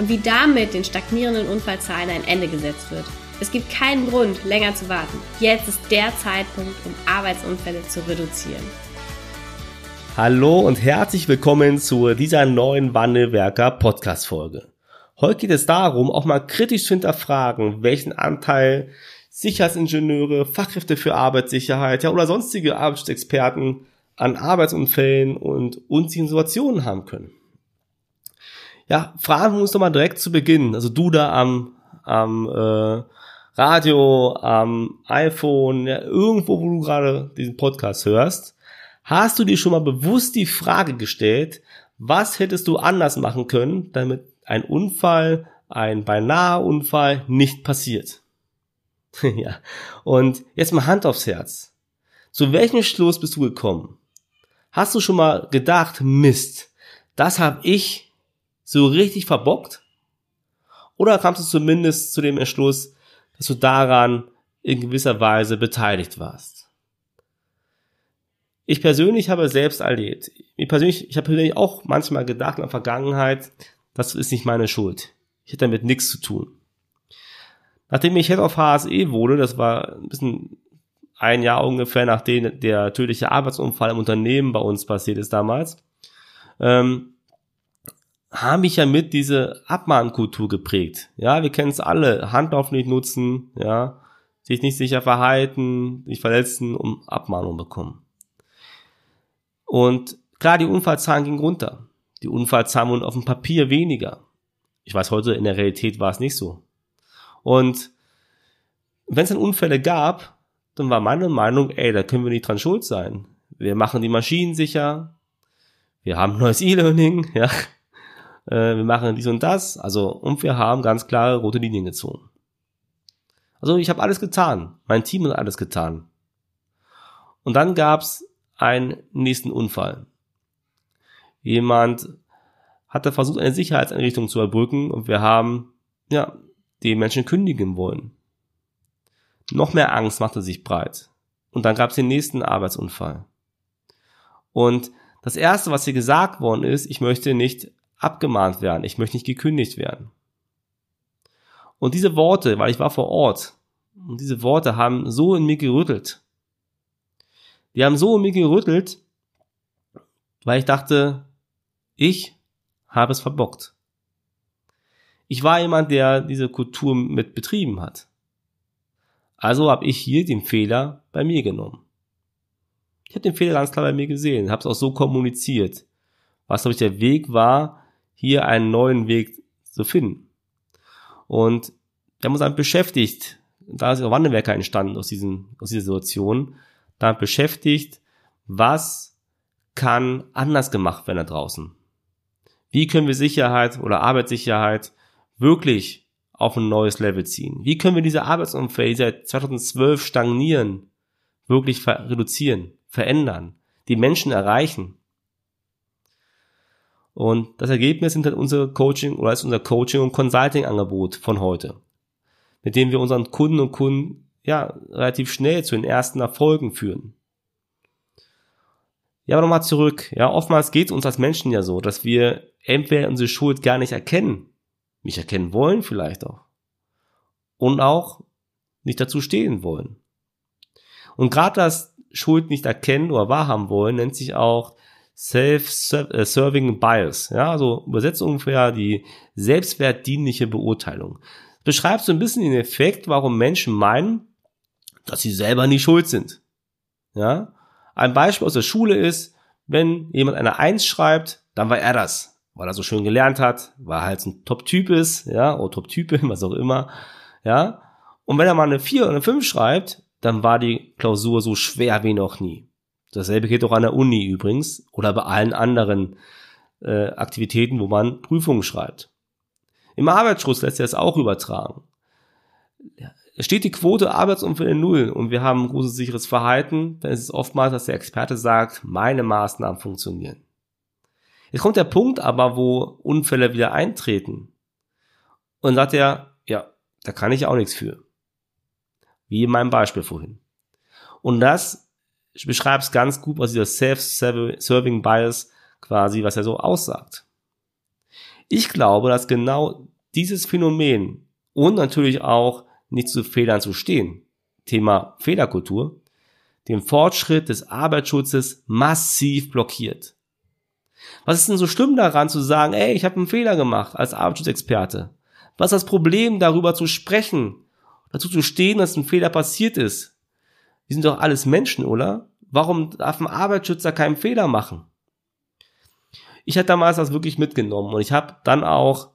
und wie damit den stagnierenden Unfallzahlen ein Ende gesetzt wird. Es gibt keinen Grund, länger zu warten. Jetzt ist der Zeitpunkt, um Arbeitsunfälle zu reduzieren. Hallo und herzlich willkommen zu dieser neuen Wandelwerker Podcast Folge. Heute geht es darum, auch mal kritisch zu hinterfragen, welchen Anteil Sicherheitsingenieure, Fachkräfte für Arbeitssicherheit, ja oder sonstige Arbeitsexperten an Arbeitsunfällen und unsicheren Situationen haben können. Ja, fragen wir uns doch mal direkt zu Beginn. Also du da am, am äh, Radio, am iPhone, ja, irgendwo, wo du gerade diesen Podcast hörst, hast du dir schon mal bewusst die Frage gestellt, was hättest du anders machen können, damit ein Unfall, ein beinahe Unfall nicht passiert? ja. Und jetzt mal Hand aufs Herz. Zu welchem Schluss bist du gekommen? Hast du schon mal gedacht, Mist, das habe ich so richtig verbockt? Oder kamst du zumindest zu dem Entschluss, dass du daran in gewisser Weise beteiligt warst? Ich persönlich habe selbst erlebt. Ich persönlich, ich habe persönlich auch manchmal gedacht in der Vergangenheit, das ist nicht meine Schuld. Ich hätte damit nichts zu tun. Nachdem ich Head of HSE wurde, das war ein bisschen ein Jahr ungefähr, nachdem der tödliche Arbeitsunfall im Unternehmen bei uns passiert ist damals, ähm, haben mich ja mit diese Abmahnkultur geprägt. Ja, wir kennen es alle. Handlauf nicht nutzen, ja, sich nicht sicher verhalten, sich verletzen, um Abmahnung bekommen. Und klar, die Unfallzahlen gingen runter. Die Unfallzahlen wurden auf dem Papier weniger. Ich weiß heute, in der Realität war es nicht so. Und wenn es dann Unfälle gab, dann war meine Meinung, ey, da können wir nicht dran schuld sein. Wir machen die Maschinen sicher. Wir haben neues E-Learning, ja äh, wir machen dies und das, also und wir haben ganz klare rote Linien gezogen. Also ich habe alles getan, mein Team hat alles getan. Und dann gab's einen nächsten Unfall. Jemand hatte versucht, eine Sicherheitseinrichtung zu erbrücken und wir haben ja die Menschen kündigen wollen. Noch mehr Angst machte sich breit. Und dann gab's den nächsten Arbeitsunfall. Und das erste, was hier gesagt worden ist, ich möchte nicht abgemahnt werden, ich möchte nicht gekündigt werden. Und diese Worte, weil ich war vor Ort, und diese Worte haben so in mir gerüttelt. Die haben so in mir gerüttelt, weil ich dachte, ich habe es verbockt. Ich war jemand, der diese Kultur mit betrieben hat. Also habe ich hier den Fehler bei mir genommen. Ich habe den Fehler ganz klar bei mir gesehen, habe es auch so kommuniziert, was glaube ich der Weg war, hier einen neuen Weg zu finden. Und haben uns dann beschäftigt, da ist auch Wandelwerker entstanden aus, diesen, aus dieser Situation, da beschäftigt, was kann anders gemacht werden da draußen? Wie können wir Sicherheit oder Arbeitssicherheit wirklich auf ein neues Level ziehen? Wie können wir diese Arbeitsunfälle, die seit 2012 stagnieren, wirklich reduzieren, verändern, die Menschen erreichen? Und das Ergebnis sind dann unsere Coaching oder ist unser Coaching und Consulting Angebot von heute, mit dem wir unseren Kunden und Kunden ja relativ schnell zu den ersten Erfolgen führen. Ja, aber nochmal zurück. Ja, oftmals geht es uns als Menschen ja so, dass wir entweder unsere Schuld gar nicht erkennen, nicht erkennen wollen vielleicht auch, und auch nicht dazu stehen wollen. Und gerade das Schuld nicht erkennen oder wahrhaben wollen, nennt sich auch Self-Serving Bias. Ja, also übersetzt ungefähr die selbstwertdienliche Beurteilung. Beschreibt so ein bisschen den Effekt, warum Menschen meinen, dass sie selber nicht schuld sind. Ja, ein Beispiel aus der Schule ist, wenn jemand eine Eins schreibt, dann war er das, weil er so schön gelernt hat, weil er halt ein Top-Typ ist, ja, oder Top-Type, was auch immer, ja. Und wenn er mal eine Vier oder eine Fünf schreibt, dann war die Klausur so schwer wie noch nie. Dasselbe geht auch an der Uni übrigens oder bei allen anderen äh, Aktivitäten, wo man Prüfungen schreibt. Im Arbeitsschutz lässt sich das auch übertragen. Es steht die Quote Arbeitsunfälle null und wir haben ein großes sicheres Verhalten, dann ist es oftmals, dass der Experte sagt, meine Maßnahmen funktionieren. Jetzt kommt der Punkt aber, wo Unfälle wieder eintreten. Und sagt er, ja, da kann ich auch nichts für. Wie in meinem Beispiel vorhin. Und das beschreibt es ganz gut, was dieser Self-Serving Bias quasi, was er so aussagt. Ich glaube, dass genau dieses Phänomen und natürlich auch nicht zu Fehlern zu stehen, Thema Fehlerkultur, den Fortschritt des Arbeitsschutzes massiv blockiert. Was ist denn so schlimm daran zu sagen, ey, ich habe einen Fehler gemacht als Arbeitsschutzexperte? Was ist das Problem, darüber zu sprechen, dazu zu stehen, dass ein Fehler passiert ist? Wir sind doch alles Menschen, oder? Warum darf ein Arbeitsschützer keinen Fehler machen? Ich hatte damals das wirklich mitgenommen und ich habe dann auch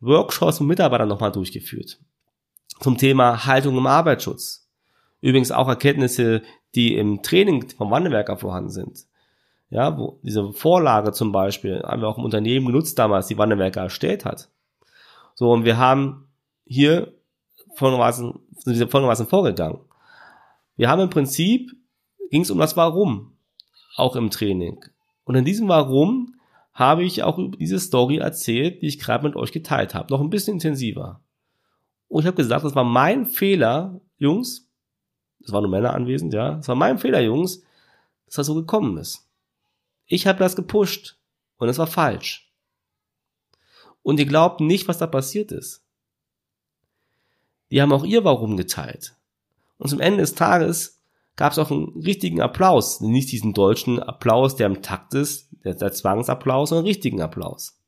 Workshops mit Mitarbeitern nochmal durchgeführt zum Thema Haltung im Arbeitsschutz. Übrigens auch Erkenntnisse, die im Training vom Wandelwerker vorhanden sind. Ja, wo diese Vorlage zum Beispiel haben wir auch im Unternehmen genutzt damals, die Wandelwerker erstellt hat. So, und wir haben hier folgendermaßen, sind wir folgendermaßen vorgegangen. Wir haben im Prinzip, ging es um das Warum, auch im Training. Und in diesem Warum habe ich auch diese Story erzählt, die ich gerade mit euch geteilt habe. Noch ein bisschen intensiver. Und ich habe gesagt, das war mein Fehler, Jungs. Es waren nur Männer anwesend, ja. Das war mein Fehler, Jungs, dass das so gekommen ist. Ich habe das gepusht und es war falsch. Und ihr glaubt nicht, was da passiert ist. Die haben auch ihr Warum geteilt. Und zum Ende des Tages gab es auch einen richtigen Applaus. Nicht diesen deutschen Applaus, der im Takt ist, der, der Zwangsapplaus, sondern einen richtigen Applaus.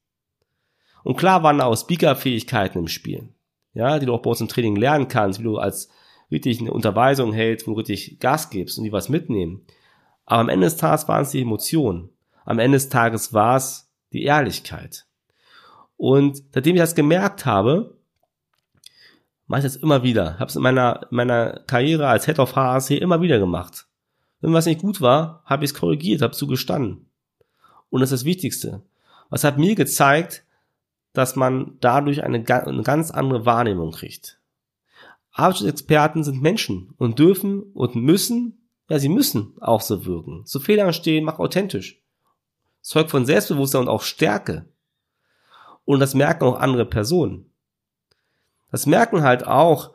Und klar waren auch Speakerfähigkeiten im Spiel ja, die du auch bei uns im Training lernen kannst, wie du als richtig eine Unterweisung hältst, wo du richtig Gas gibst und die was mitnehmen. Aber am Ende des Tages waren es die Emotionen. Am Ende des Tages war es die Ehrlichkeit. Und seitdem ich das gemerkt habe, mache ich das immer wieder. Habe es in meiner, meiner Karriere als Head of HAC immer wieder gemacht. Wenn was nicht gut war, habe ich es korrigiert, habe zugestanden. Und das ist das Wichtigste. Was hat mir gezeigt, dass man dadurch eine, eine ganz andere Wahrnehmung kriegt. Arbeitsschutzexperten sind Menschen und dürfen und müssen, ja, sie müssen auch so wirken. Zu Fehlern stehen, mach authentisch. Zeug von Selbstbewusstsein und auch Stärke. Und das merken auch andere Personen. Das merken halt auch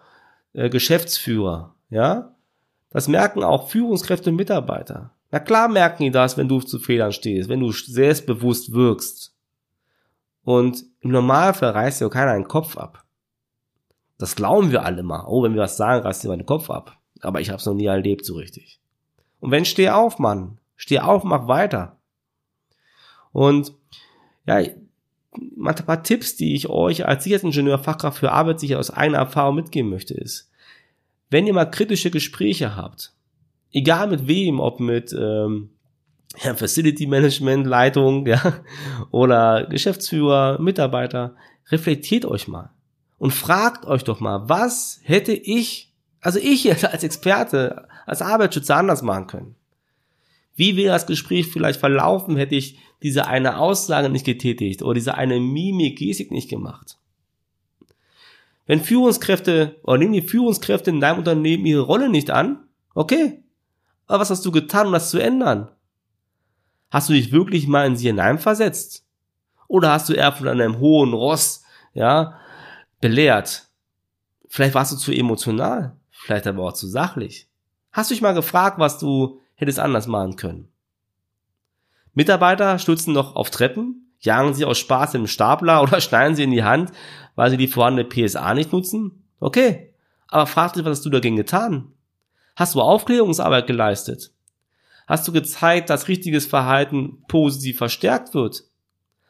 äh, Geschäftsführer, ja. Das merken auch Führungskräfte und Mitarbeiter. Na klar merken die das, wenn du zu Fehlern stehst, wenn du selbstbewusst wirkst. Und im Normalfall reißt dir keiner einen Kopf ab. Das glauben wir alle mal. Oh, wenn wir was sagen, reißt dir meinen Kopf ab. Aber ich habe es noch nie erlebt so richtig. Und wenn, steh auf, Mann. Steh auf, mach weiter. Und ja, ein paar Tipps, die ich euch als Sicherheitsingenieur, Fachkraft für Arbeitssicherheit aus eigener Erfahrung mitgeben möchte, ist, wenn ihr mal kritische Gespräche habt, egal mit wem, ob mit ähm, ja, Facility Management, Leitung, ja, oder Geschäftsführer, Mitarbeiter, reflektiert euch mal und fragt euch doch mal, was hätte ich, also ich als Experte, als Arbeitsschützer anders machen können? Wie wäre das Gespräch vielleicht verlaufen, hätte ich diese eine Aussage nicht getätigt oder diese eine Mimik, Gestik nicht gemacht? Wenn Führungskräfte oder nehmen die Führungskräfte in deinem Unternehmen ihre Rolle nicht an, okay. Aber was hast du getan, um das zu ändern? Hast du dich wirklich mal in sie hineinversetzt? Oder hast du eher von einem hohen Ross, ja, belehrt? Vielleicht warst du zu emotional, vielleicht aber auch zu sachlich. Hast du dich mal gefragt, was du hättest anders machen können? Mitarbeiter stürzen noch auf Treppen, jagen sie aus Spaß im Stapler oder schneiden sie in die Hand, weil sie die vorhandene PSA nicht nutzen? Okay, aber frag dich, was hast du dagegen getan? Hast du Aufklärungsarbeit geleistet? Hast du gezeigt, dass richtiges Verhalten positiv verstärkt wird?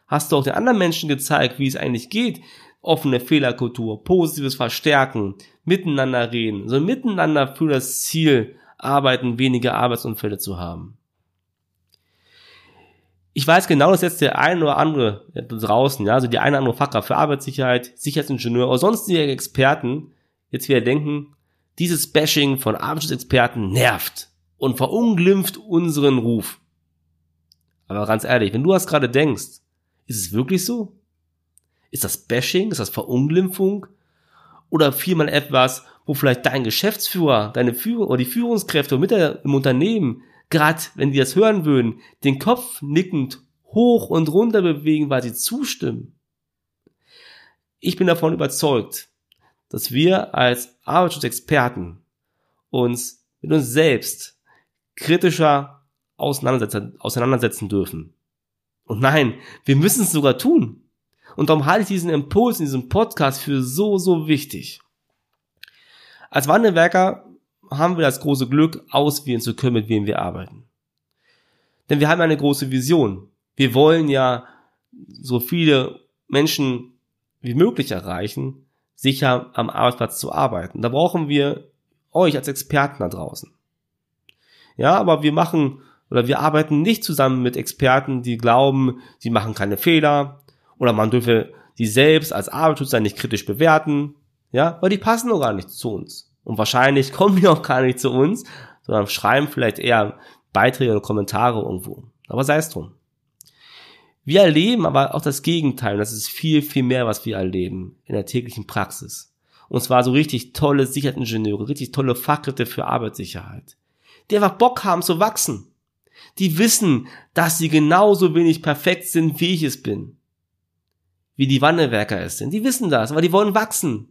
Hast du auch den anderen Menschen gezeigt, wie es eigentlich geht? Offene Fehlerkultur, positives Verstärken, miteinander reden, so miteinander für das Ziel arbeiten, weniger Arbeitsunfälle zu haben. Ich weiß genau, dass jetzt der eine oder andere draußen, ja, also die eine oder andere Fachkraft für Arbeitssicherheit, Sicherheitsingenieur oder sonstige Experten jetzt wieder denken, dieses Bashing von Arbeitsschutzexperten nervt und verunglimpft unseren Ruf. Aber ganz ehrlich, wenn du das gerade denkst, ist es wirklich so? Ist das Bashing? Ist das Verunglimpfung? Oder vielmehr etwas, wo vielleicht dein Geschäftsführer, deine Führung oder die Führungskräfte mit im Unternehmen, gerade wenn die das hören würden, den Kopf nickend hoch und runter bewegen, weil sie zustimmen. Ich bin davon überzeugt, dass wir als Arbeitsschutzexperten uns mit uns selbst kritischer auseinandersetzen, auseinandersetzen dürfen. Und nein, wir müssen es sogar tun. Und darum halte ich diesen Impuls in diesem Podcast für so, so wichtig. Als Wandelwerker haben wir das große Glück, auswählen zu können, mit wem wir arbeiten. Denn wir haben eine große Vision. Wir wollen ja so viele Menschen wie möglich erreichen, sicher am Arbeitsplatz zu arbeiten. Da brauchen wir euch als Experten da draußen. Ja, aber wir machen oder wir arbeiten nicht zusammen mit Experten, die glauben, sie machen keine Fehler oder man dürfe sie selbst als Arbeitsschützer nicht kritisch bewerten, ja, weil die passen doch gar nicht zu uns. Und wahrscheinlich kommen die auch gar nicht zu uns, sondern schreiben vielleicht eher Beiträge oder Kommentare irgendwo. Aber sei es drum. Wir erleben aber auch das Gegenteil. das ist viel, viel mehr, was wir erleben in der täglichen Praxis. Und zwar so richtig tolle Sicherheitsingenieure, richtig tolle Fachkräfte für Arbeitssicherheit. Die einfach Bock haben zu wachsen. Die wissen, dass sie genauso wenig perfekt sind, wie ich es bin. Wie die Wandelwerker es sind. Die wissen das, aber die wollen wachsen.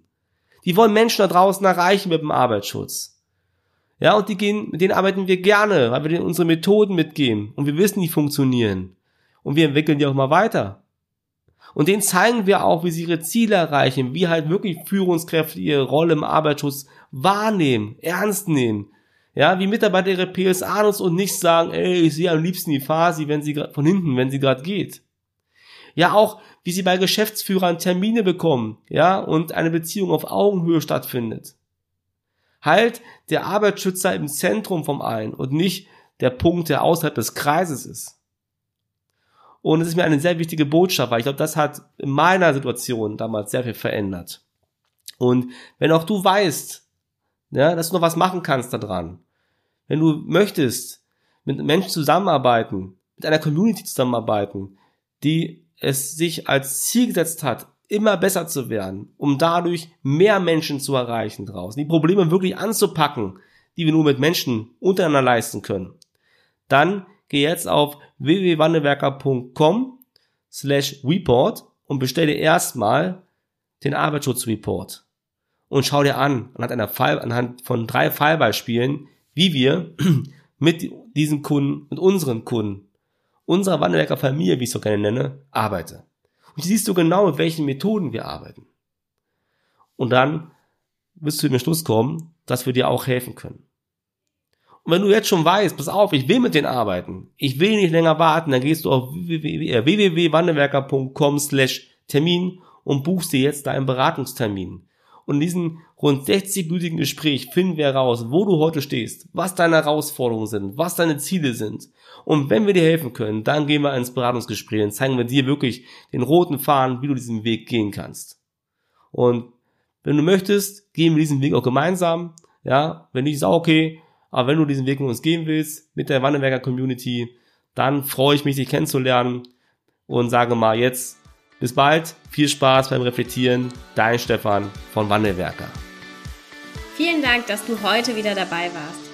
Die wollen Menschen da draußen erreichen mit dem Arbeitsschutz. Ja, und die gehen, mit denen arbeiten wir gerne, weil wir denen unsere Methoden mitgeben und wir wissen, die funktionieren und wir entwickeln die auch mal weiter. Und denen zeigen wir auch, wie sie ihre Ziele erreichen, wie halt wirklich Führungskräfte ihre Rolle im Arbeitsschutz wahrnehmen, ernst nehmen. Ja, wie Mitarbeiter ihre PSA nutzen und nicht sagen, ey, ich sehe am liebsten die Phase, wenn sie von hinten, wenn sie gerade geht. Ja, auch wie sie bei Geschäftsführern Termine bekommen, ja, und eine Beziehung auf Augenhöhe stattfindet. Halt der Arbeitsschützer im Zentrum vom allen und nicht der Punkt, der außerhalb des Kreises ist. Und es ist mir eine sehr wichtige Botschaft, weil ich glaube, das hat in meiner Situation damals sehr viel verändert. Und wenn auch du weißt, ja, dass du noch was machen kannst daran, wenn du möchtest, mit Menschen zusammenarbeiten, mit einer Community zusammenarbeiten, die es sich als Ziel gesetzt hat, immer besser zu werden, um dadurch mehr Menschen zu erreichen draußen, die Probleme wirklich anzupacken, die wir nur mit Menschen untereinander leisten können, dann geh jetzt auf www.wandelwerker.com slash report und bestelle erstmal den Arbeitsschutzreport. Und schau dir an, anhand, einer Fall, anhand von drei Fallbeispielen, wie wir mit diesen Kunden, mit unseren Kunden, unserer Wandelwerker Familie, wie ich es so gerne nenne, arbeite. Und hier siehst du genau, mit welchen Methoden wir arbeiten. Und dann wirst du den Schluss kommen, dass wir dir auch helfen können. Und wenn du jetzt schon weißt, pass auf, ich will mit denen arbeiten, ich will nicht länger warten, dann gehst du auf www.wandelwerker.com slash Termin und buchst dir jetzt deinen Beratungstermin. Und in diesem rund 60-minütigen Gespräch finden wir heraus, wo du heute stehst, was deine Herausforderungen sind, was deine Ziele sind. Und wenn wir dir helfen können, dann gehen wir ins Beratungsgespräch und zeigen wir dir wirklich den roten Faden, wie du diesen Weg gehen kannst. Und wenn du möchtest, gehen wir diesen Weg auch gemeinsam. Ja, wenn nicht, ist auch okay. Aber wenn du diesen Weg mit uns gehen willst, mit der Wandelwerker Community, dann freue ich mich, dich kennenzulernen und sage mal jetzt bis bald, viel Spaß beim Reflektieren, dein Stefan von Wandelwerker. Vielen Dank, dass du heute wieder dabei warst.